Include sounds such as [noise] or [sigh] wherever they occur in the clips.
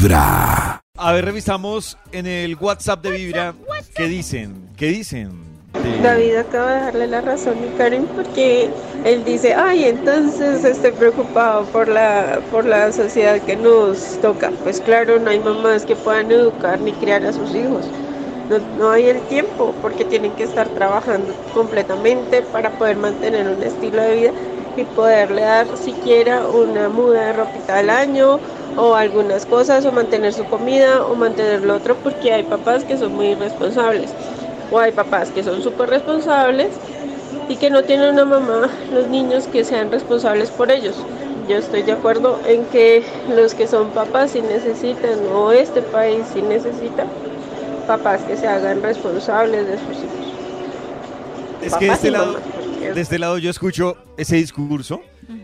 Vibra. A ver, revisamos en el WhatsApp de Vibra. ¿Qué dicen? ¿Qué dicen? David acaba de darle la razón a Karen porque él dice, ay, entonces estoy preocupado por la, por la sociedad que nos toca. Pues claro, no hay mamás que puedan educar ni criar a sus hijos. No, no hay el tiempo porque tienen que estar trabajando completamente para poder mantener un estilo de vida y poderle dar siquiera una muda de ropita al año o algunas cosas o mantener su comida o mantener lo otro porque hay papás que son muy irresponsables o hay papás que son súper responsables y que no tienen una mamá, los niños que sean responsables por ellos. Yo estoy de acuerdo en que los que son papás sí necesitan, o este país sí necesita, papás que se hagan responsables de sus hijos. Es que de este, lado, de este lado yo escucho ese discurso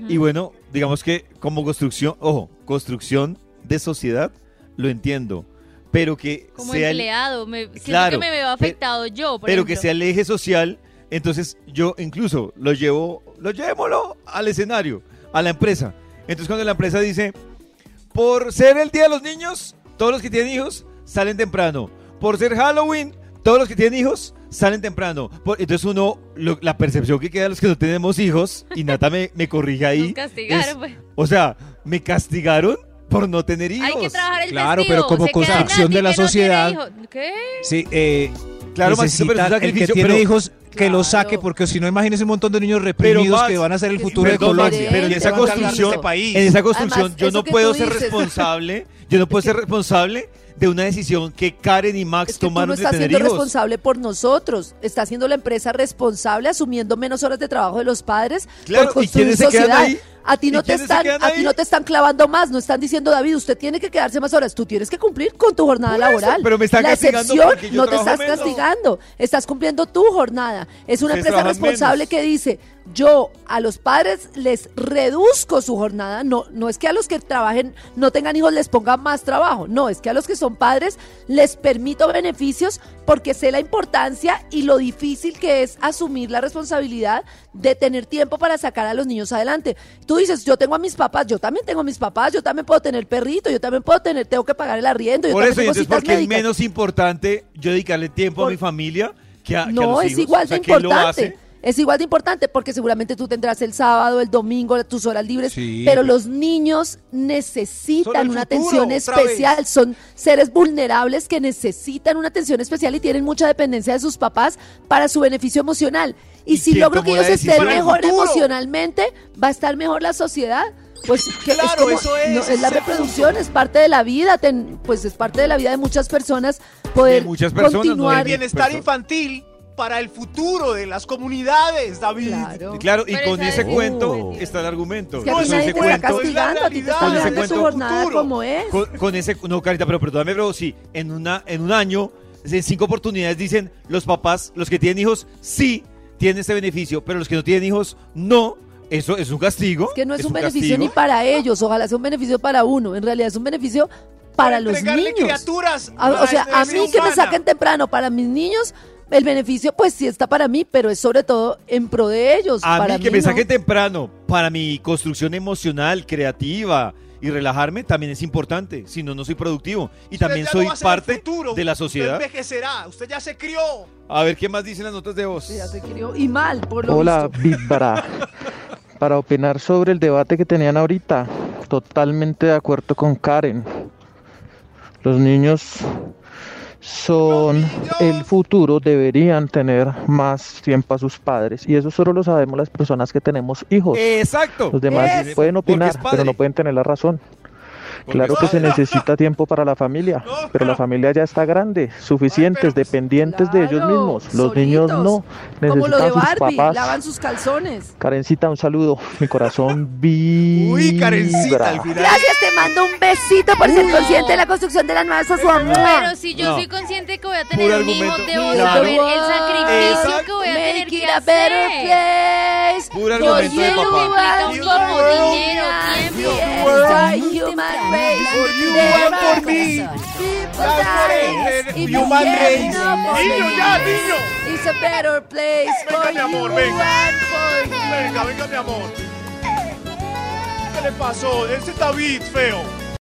y bueno, digamos que como construcción, ojo, construcción de sociedad, lo entiendo, pero que Como sea el- empleado, me, siento Claro, que me veo afectado yo, por pero que sea el eje social, entonces yo incluso lo llevo, lo llevémoslo al escenario, a la empresa. Entonces cuando la empresa dice, por ser el Día de los Niños, todos los que tienen hijos salen temprano. Por ser Halloween, todos los que tienen hijos salen temprano. Por- entonces uno, lo- la percepción que queda de los que no tenemos hijos, y Nata me, me corrige ahí. Nos castigaron, es- pues. o sea, me castigaron por no tener hijos. Hay que trabajar el Claro, testigo, pero como construcción de la no sociedad. ¿Qué? Sí, eh, Claro, Maxito, pero es un el que tiene pero- hijos que lo Claro. saque, porque si no, imagínese un montón de niños reprimidos que van a ser el futuro de Colombia. pero en esa construcción, este país. en esa construcción Además, yo no puedo ser dices- responsable, yo no puedo ser responsable de una decisión que Karen y Max Es que tú tomaron no de estás tener siendo hijos. responsable por nosotros. Está siendo la empresa responsable asumiendo menos horas de trabajo de los padres Claro, por ¿y construir quiénes se quedan sociedad. ahí? A ti ¿Y no te están, a ti no te están clavando más, no están diciendo David, usted tiene que quedarse más horas, tú tienes que cumplir con tu jornada eso, laboral. pero me están la castigando excepción no te estás menos. castigando, estás cumpliendo tu jornada. Es una Ustedes empresa responsable menos. que dice, yo a los padres les reduzco su jornada, no, no es que a los que trabajen, no tengan hijos les ponga más trabajo, no, es que a los que son padres les permito beneficios porque sé la importancia y lo difícil que es asumir la responsabilidad de tener tiempo para sacar a los niños adelante. Tú dices, yo tengo a mis papás, yo también tengo a mis papás, yo también puedo tener perrito, yo también puedo tener, tengo que pagar el arriendo, yo Por eso, entonces, porque es médicas. menos importante yo dedicarle tiempo a mi familia que a, que a No, es igual O sea, de ¿quién lo importante. Es igual de importante porque seguramente tú tendrás el sábado, el domingo, tus horas libres, Sí, pero los niños necesitan una futuro, atención especial, son seres vulnerables que necesitan una atención especial y tienen mucha dependencia de sus papás para su beneficio emocional. Y, ¿Y si logro que ellos estén mejor emocionalmente, va a estar mejor la sociedad. Pues que es, Claro, como- eso es, no, es la reproducción, es parte de la vida, ten- pues es parte de la vida de muchas personas poder De muchas personas, no de continuar. mí. El bienestar Perso- infantil para el futuro de las comunidades, David. Claro. Y Claro, y Pero con ese es- cuento Oh. está el argumento. Es que No, es ese te cuento- castigando, a ti te realidad, con ese cuento como es. Con, con ese, no, Carita, pero perdóname, pero sí, en, una, en un año, en cinco oportunidades dicen los papás, los que tienen hijos, sí tienen este beneficio, pero los que no tienen hijos, no. Eso es un castigo. Es que no es, un beneficio castigo. ni para ellos, ojalá sea un beneficio para uno, en realidad es un beneficio para los entregarle niños. criaturas. A- la o sea, a mí que me humana. saquen temprano, para mis niños, el beneficio pues sí está para mí, pero es sobre todo en pro de ellos. A para mí que mí me no. saquen temprano para mi construcción emocional, creativa y relajarme también es importante. Si no, no soy productivo. Y Usted también soy parte futuro, de la usted sociedad. envejecerá, usted ya se crió. A ver, ¿qué más dicen las notas de voz? Ya se crió. Y mal, por lo Hola. Vibra. [laughs] Para opinar sobre el debate que tenían ahorita, totalmente de acuerdo con Karen. Los niños son el futuro, deberían tener más tiempo a sus padres. Y eso solo lo sabemos las personas que tenemos hijos. Exacto. Los demás pueden opinar, pero no pueden tener la razón. Claro que se necesita tiempo para la familia, pero la familia ya está grande, suficientes, dependientes de ellos mismos. Los niños no, Como lo de necesitan sus Barbie, papás. lavan sus calzones. Karencita, un saludo. Mi corazón [laughs] vibra. Uy, Karencita, al final. Gracias, te mando un besito por ser consciente de la construcción de la nueva sociedad. Pero si yo No. soy consciente que voy a tener un hijo, debo saber el sacrificio que voy a tener que hacer. Puro argumento de you papá. me. dinero, tiempo. For you and for me. If human you race. Niño, ya, niño. It's a better place Venga, for mi amor, you venga. and for me. Venga, venga, mi amor. ¿Qué le pasó? Ese David feo.